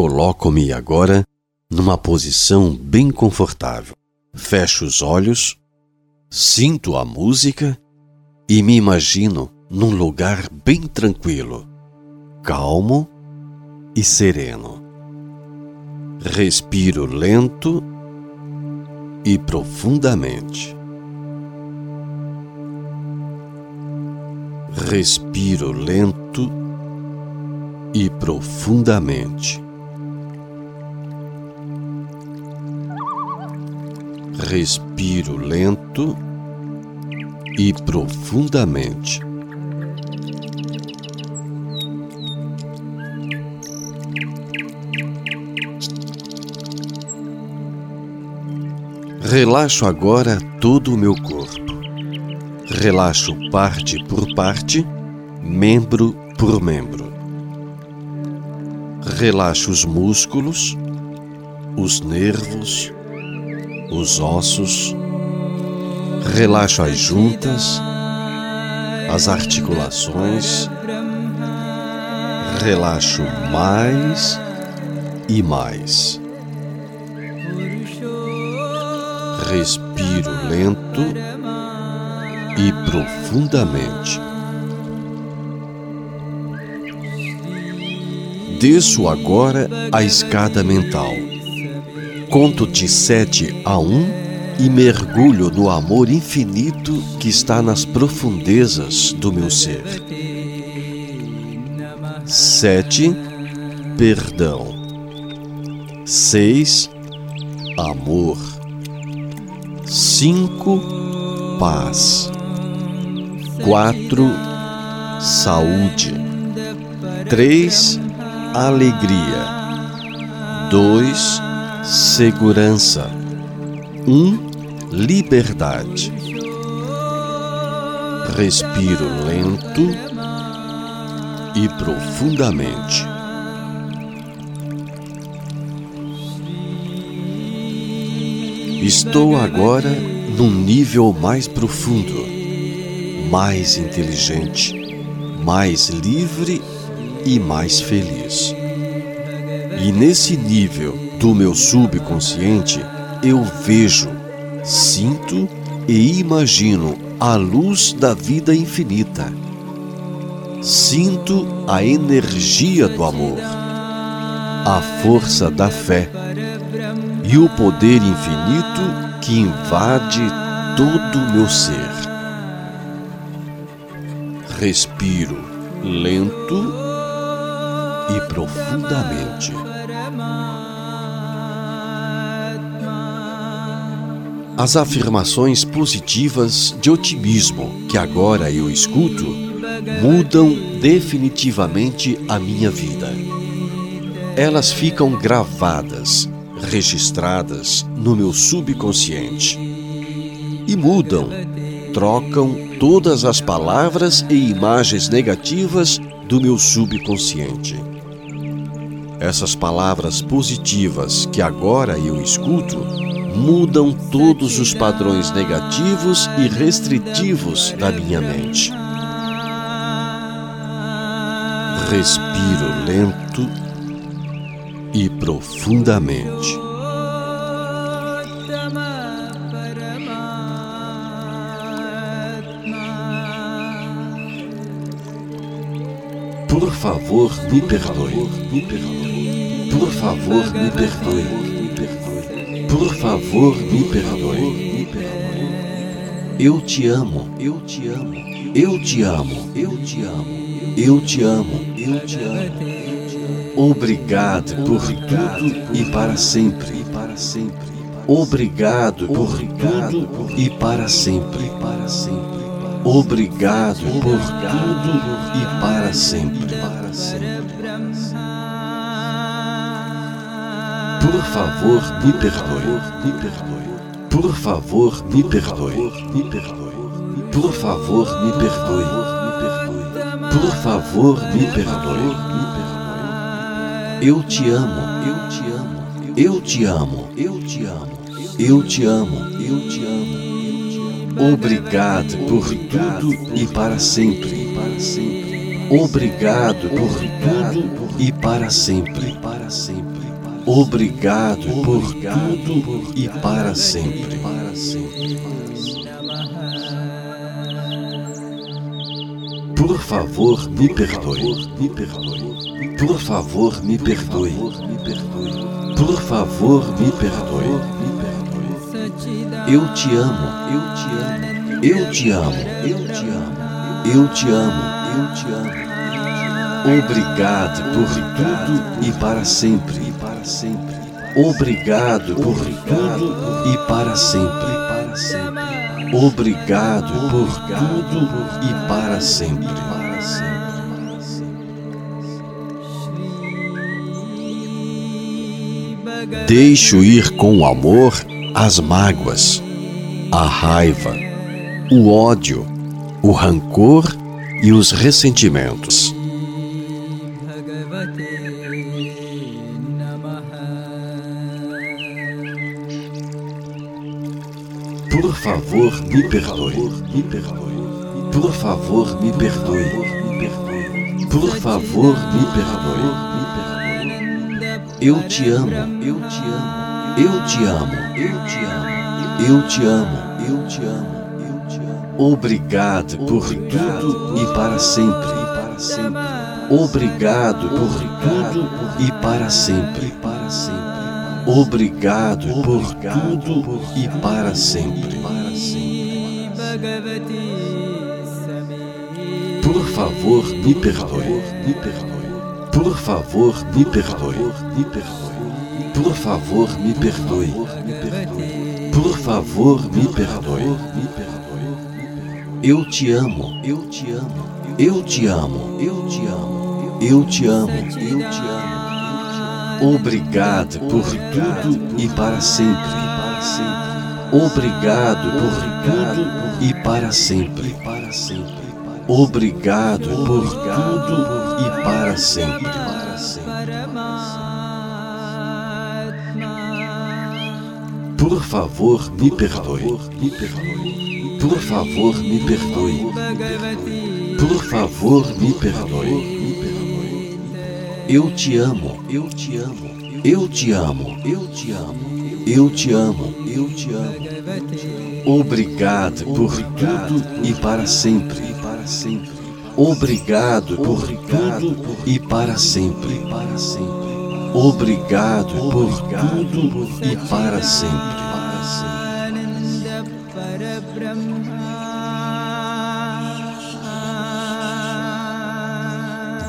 Coloco-me agora numa posição bem confortável. Fecho os olhos, sinto a música e me imagino num lugar bem tranquilo, calmo e sereno. Respiro lento e profundamente. Respiro lento e profundamente. Respiro lento e profundamente. Relaxo agora todo o meu corpo. Relaxo parte por parte, membro por membro. Relaxo os músculos, os nervos, os ossos. Relaxo as juntas, as articulações. Relaxo mais e mais. respiro lento e profundamente. Desço agora a escada mental. Conto de sete a um e mergulho no amor infinito que está nas profundezas do meu ser. Sete, perdão. Seis, amor cinco paz, quatro saúde, três alegria, dois segurança, um liberdade. Respiro lento e profundamente. Estou agora num nível mais profundo, mais inteligente, mais livre e mais feliz. E nesse nível do meu subconsciente, eu vejo, sinto e imagino a luz da vida infinita. Sinto a energia do amor, a força da fé e o poder infinito que invade todo o meu ser. Respiro lento e profundamente. As afirmações positivas de otimismo que agora eu escuto mudam definitivamente a minha vida. Elas ficam gravadas registradas no meu subconsciente e mudam, trocam todas as palavras e imagens negativas do meu subconsciente. Essas palavras positivas que agora eu escuto mudam todos os padrões negativos e restritivos da minha mente. Respiro lento e profundamente. Por favor, me perdoe. Por favor, me perdoe. Por favor, me perdoe. Eu te amo. Eu te amo. Eu te amo. Eu te amo. Eu te amo. Eu te amo. Obrigado por tudo e para sempre. Obrigado por tudo e para sempre. Obrigado por tudo e para sempre. Por favor, me perdoe. Por favor, me perdoe. Por favor, me perdoe. Por favor, me perdoe. Eu te amo, eu te amo, eu te amo, eu te amo, eu te amo, eu te amo. Obrigado por tudo e para sempre. Obrigado por tudo e para sempre. Para sempre. Obrigado por tudo e para sempre. Por favor, me perdoe. Por favor, me perdoe. Por favor, me perdoe. Eu te amo. Eu te amo. Eu te amo. Eu te amo. Eu te amo. Eu te amo. Obrigado por tudo e para sempre para sempre. Obrigado por tudo e para sempre. Obrigado por tudo e. Para sempre. Deixo ir com o amor as mágoas, a raiva, o ódio, o rancor e os ressentimentos. Favor, me perdoe. Me perdoe. Por favor, me perdoe. Por favor, me perdoe. Eu te amo. Eu te amo. Eu te amo. Eu te amo. Eu te amo. Eu te amo. Obrigado por tudo e. Para sempre. Obrigado por tudo e para sempre. Obrigado por tudo e para sempre. Por favor, me perdoe. Me perdoe. Por favor, me perdoe. Me perdoe. Por favor, me perdoe. Me perdoe. Por favor, me perdoe. Me perdoe. Eu te amo. Eu te amo. Eu te amo. Eu te amo. Eu te amo. Eu te amo. Obrigado por tudo e para sempre. Obrigado por tudo e para sempre. Obrigado por tudo e para sempre. Por favor, me perdoe. Por favor, me perdoe. Por favor, me perdoe. Eu te amo, eu te amo, eu te amo, eu te amo, eu te amo, eu te amo. Obrigado por tudo e para sempre, para sempre. Obrigado por tudo e para sempre, para sempre. Obrigado por tudo e para sempre.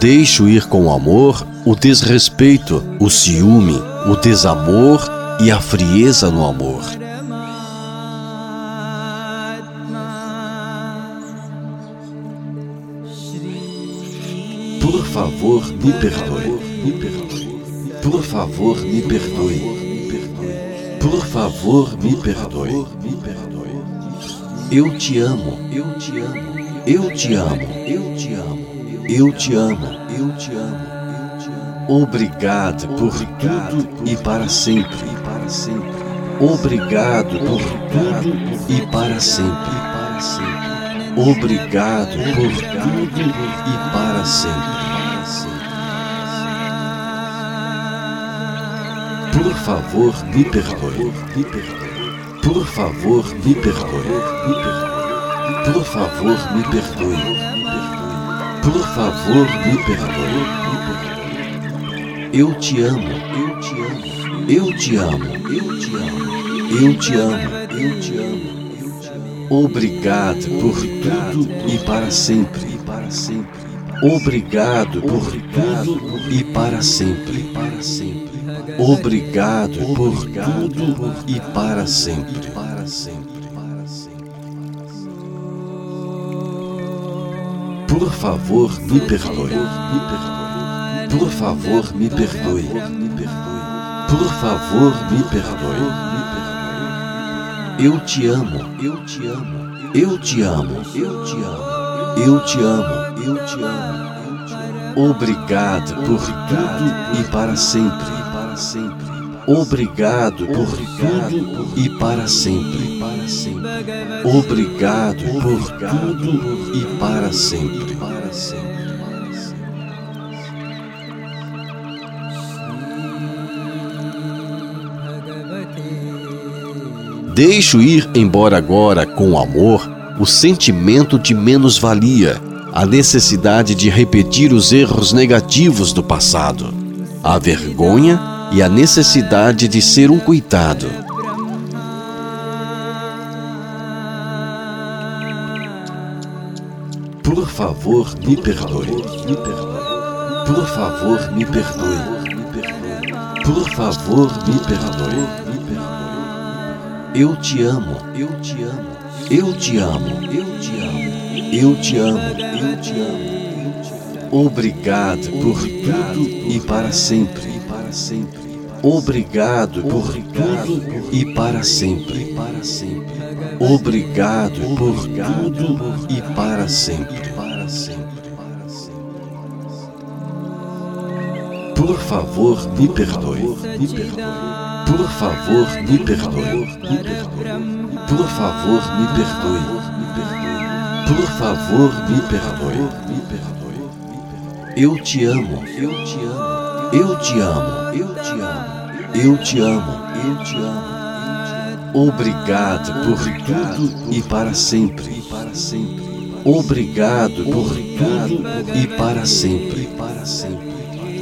Deixo ir com amor o desrespeito, o ciúme, o desamor e a frieza no amor. Por favor, me perdoe. Por favor, me perdoe. Por favor, me perdoe. Me perdoe. Eu te amo. Eu te amo. Eu te amo. Eu te amo. Eu te amo, eu te amo. Obrigado por tudo e para sempre. Obrigado por tudo e para sempre. Obrigado por tudo e para sempre. Por favor, me perdoe. Por favor, me perdoe. Por favor, me perdoe. Por favor, me perdoe. Eu te amo, eu te amo, eu te amo, eu te amo, eu te amo, eu te amo. Obrigado por tudo e para sempre, para sempre. Obrigado por tudo e para sempre, para sempre. Obrigado por tudo e para sempre, para sempre. Por favor, me perdoe. Por favor, me perdoe. Por favor, me perdoe. Eu te amo, eu te amo, eu te amo, eu te amo, eu te amo, eu te amo. Obrigado por tudo e para sempre, para sempre. Obrigado por tudo e para sempre. Obrigado por tudo e para sempre. Deixo ir embora agora com amor o sentimento de menos-valia, a necessidade de repetir os erros negativos do passado, a vergonha e a necessidade de ser um coitado. Por favor, me perdoe. Por favor, me perdoe. Por favor, me perdoe. Eu te amo. Eu te amo. Eu te amo. Eu te amo. Eu te amo. Eu te amo. Obrigado por tudo e para sempre. Para sempre. Obrigado por tudo e para sempre. Obrigado por tudo e para sempre. Por favor, me perdoe. Me perdoe. Por favor, me perdoe. Por favor, me perdoe. Me perdoe. Por favor, me perdoe. Me perdoe. Eu te amo. Eu te amo. Eu te amo. Eu te amo. Eu te amo. Eu te amo. Obrigado por tudo e para sempre. Para sempre. Obrigado por tudo e para sempre. Para sempre.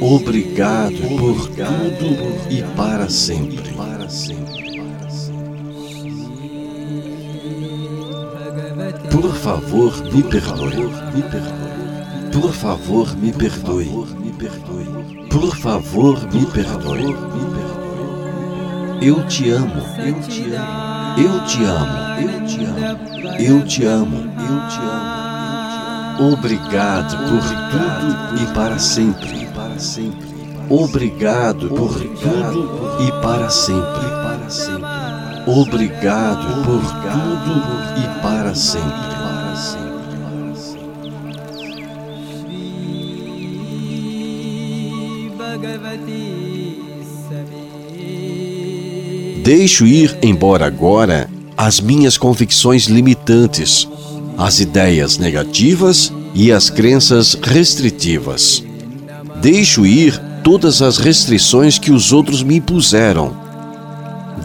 Obrigado por tudo e para sempre. Para sempre. Por favor, me perdoe. Me perdoe. Por favor, me perdoe. Por favor, me perdoe. Eu te amo. Eu te amo. Eu te amo. Eu te amo. Eu te amo. Eu te amo. Obrigado por tudo e para sempre sempre. Obrigado por tudo e para sempre. Para sempre. Obrigado por tudo e para. Para sempre. Deixo ir embora agora as minhas convicções limitantes, as ideias negativas e as crenças restritivas. Deixo ir todas as restrições que os outros me impuseram.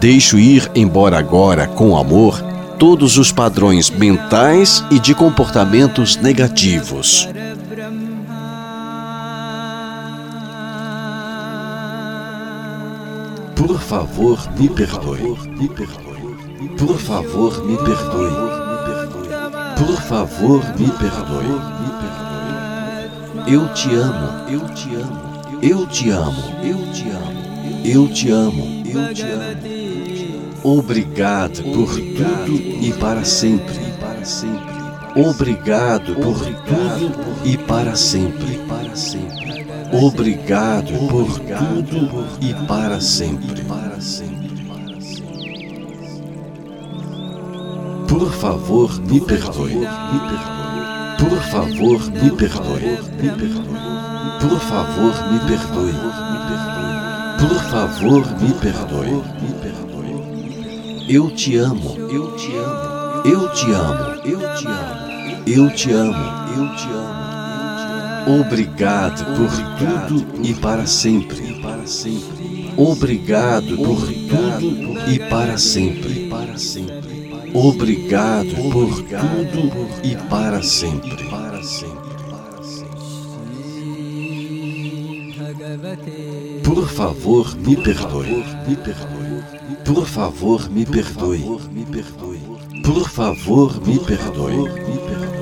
Deixo ir embora agora, com amor, todos os padrões mentais e de comportamentos negativos. Por favor, me perdoe. Por favor, me perdoe. Por favor, me perdoe. Eu te amo, eu te amo, eu te amo, eu te amo, eu te amo, eu te amo. Obrigado por tudo e para sempre, para sempre. Obrigado por tudo e para sempre. Obrigado por tudo e para sempre. Por favor, me perdoe. Por favor, me perdoe. Por favor, me perdoe. Por favor. Me perdoe. Eu te amo. Eu te amo. Eu te amo. Eu te amo. Eu te amo. Eu te amo. Obrigado por tudo e para sempre. Obrigado por tudo e para sempre. Obrigado por tudo e para sempre. Por favor, me perdoe. Me perdoe. Por favor, me perdoe. Me perdoe. Por favor, me perdoe.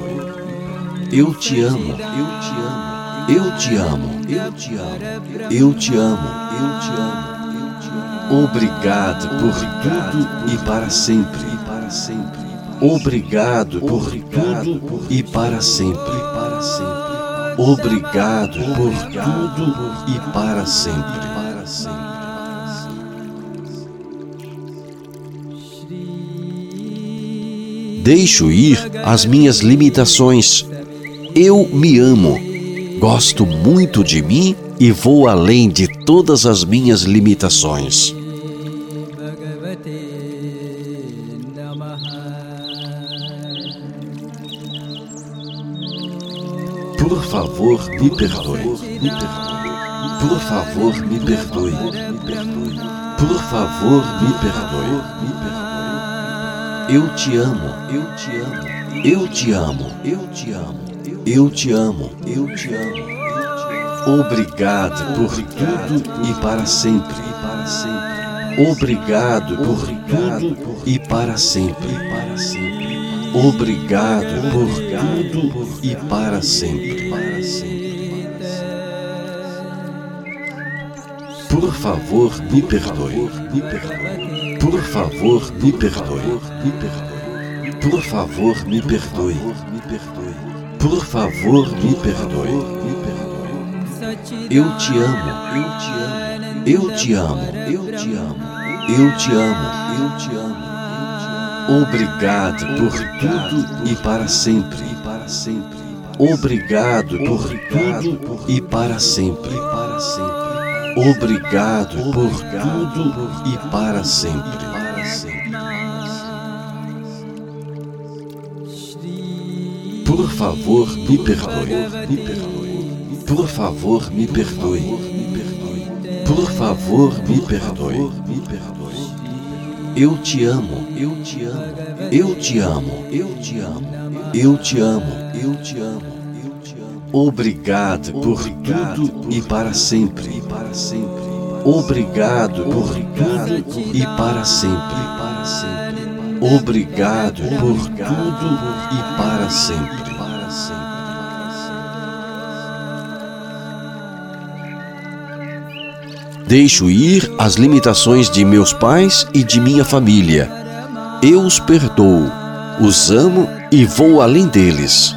Eu te amo. Eu te amo. Eu te amo. Eu te amo. Eu te amo. Eu te amo. Obrigado por tudo e para sempre sempre. Obrigado por tudo e para sempre. Para sempre. Obrigado por tudo e para sempre. Para sempre. Deixo ir as minhas limitações. Eu me amo. Gosto muito de mim e vou além de todas as minhas limitações. Por favor, me perdoe. Por favor, me perdoe. Me perdoe. Por favor, me perdoe. Me perdoe. Eu te amo, eu te amo, eu te amo, eu te amo, eu te amo, eu te amo. Obrigado por tudo e para sempre. Obrigado por tudo e para sempre. Obrigado por tudo e para sempre. Por favor, me perdoe. Por favor, me perdoe. Me perdoe. Por favor, me perdoe. Por favor, me perdoe. Eu te amo. Eu te amo. Eu te amo. Eu te amo. Eu te amo. Eu te amo. Obrigado por tudo e para sempre. Obrigado por tudo e. Para sempre. Obrigado por tudo e para sempre. Favor, me perdoe. Me perdoe. Por favor, me perdoe. Por favor. Me perdoe. Eu te amo. Eu te amo. Eu te amo. Eu te amo. Eu te amo. Eu te amo. Obrigado por tudo e para sempre. Obrigado por tudo e para sempre. Obrigado por tudo e para sempre. Deixo ir as limitações de meus pais e de minha família. Eu os perdoo, os amo e vou além deles.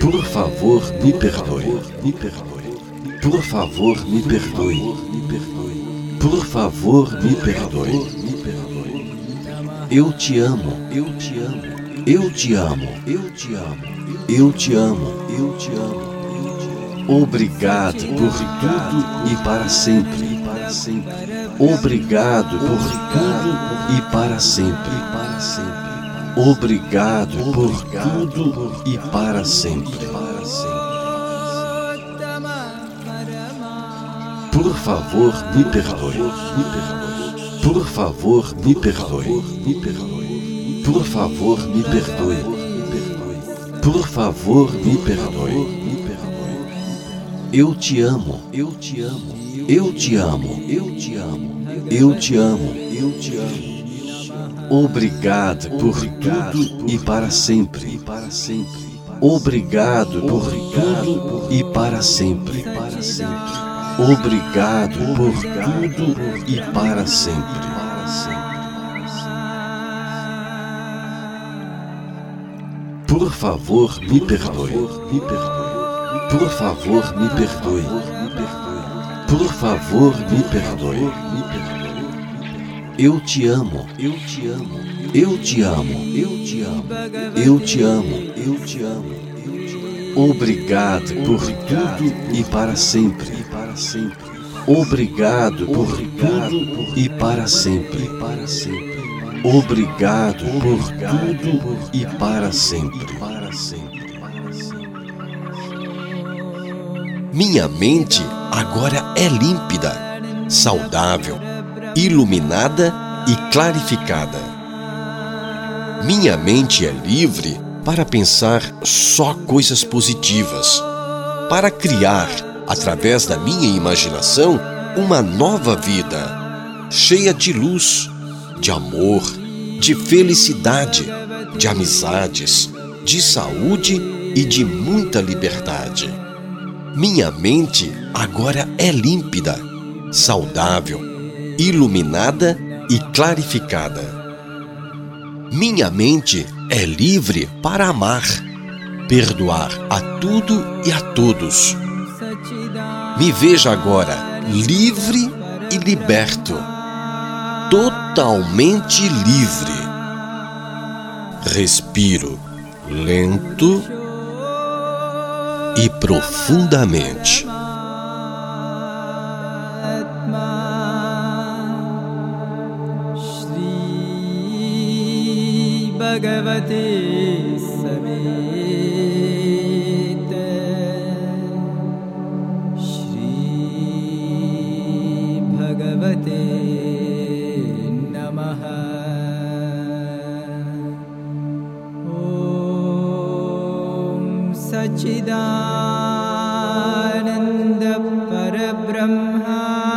Por favor, me perdoe. Me perdoe. Por favor, me perdoe. Por favor, me perdoe. Eu te amo. Eu te amo. Eu te amo. Eu te amo. Eu te amo. Eu te amo. Obrigado por tudo e para sempre. Obrigado por tudo e. Para sempre. Obrigado por tudo e para sempre. Por favor, me perdoe. Por favor, me perdoe. Por favor, me perdoe. Por favor, me perdoe. Eu te amo. Eu te amo. Eu te amo. Eu te amo. Eu te amo. Eu te amo. Obrigado por tudo e para sempre. Obrigado por tudo e para sempre. Obrigado por tudo e para sempre. Por favor, me perdoe. Por favor, me perdoe. Por favor, me perdoe. Eu te amo, eu te amo, eu te amo, eu te amo, eu te amo, eu te amo. Obrigado por tudo e para sempre. Obrigado por tudo e para sempre. Obrigado por tudo e para sempre. Minha mente agora é límpida, saudável iluminada e clarificada. Minha mente é livre para pensar só coisas positivas, para criar, através da minha imaginação, uma nova vida, cheia de luz, de amor, de felicidade, de amizades, de saúde e de muita liberdade. Minha mente agora é límpida, saudável, iluminada e clarificada. Minha mente é livre para amar, perdoar a tudo e a todos. Me veja agora livre e liberto, totalmente livre. Respiro lento e profundamente. Bhagavate सच्चिदानन्दपरब्रह्मा